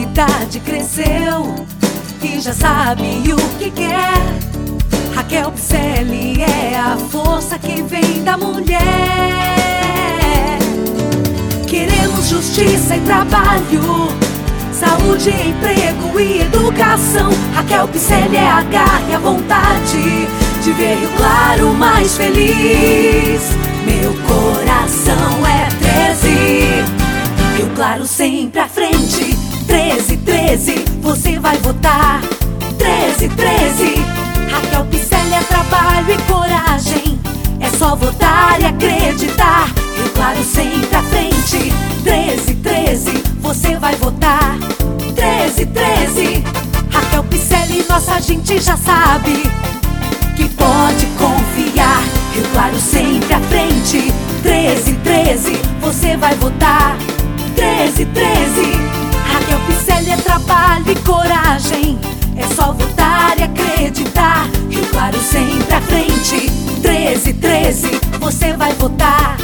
cidade cresceu e já sabe o que quer. Raquel Picelli é a força que vem da mulher. Queremos justiça e trabalho, saúde, emprego e educação. Raquel Picelli é a garra e a vontade de ver Rio Claro mais feliz. Meu coração é 13, Rio Claro frente. 13, 13, você vai votar. 13, 13, Raquel Picelli é trabalho e coragem. É só votar e acreditar. Rio Claro sempre à frente. 13, 13, você vai votar. 13, 13, Raquel Picelli, nossa gente já sabe que pode confiar. Rio Claro sempre à frente. 13, 13, você vai votar. 13, 13, Picelli é trabalho e coragem. É só votar e acreditar. Rio Claro sempre à frente. 13, 13, você vai votar.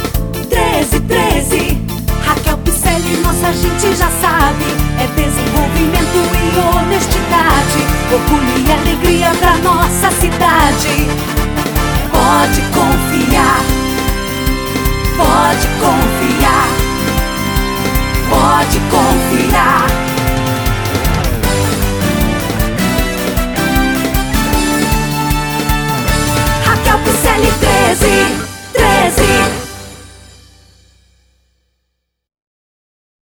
13, 13, Raquel Picelli, nossa gente já sabe. É desenvolvimento e honestidade. Orgulho e alegria pra nossa cidade. Pode confiar, pode confiar.